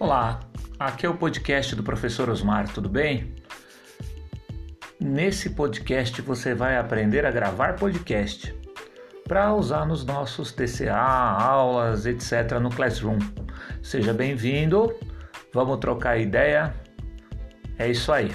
Olá, aqui é o podcast do professor Osmar, tudo bem? Nesse podcast você vai aprender a gravar podcast para usar nos nossos TCA, aulas, etc. no Classroom. Seja bem-vindo, vamos trocar ideia. É isso aí.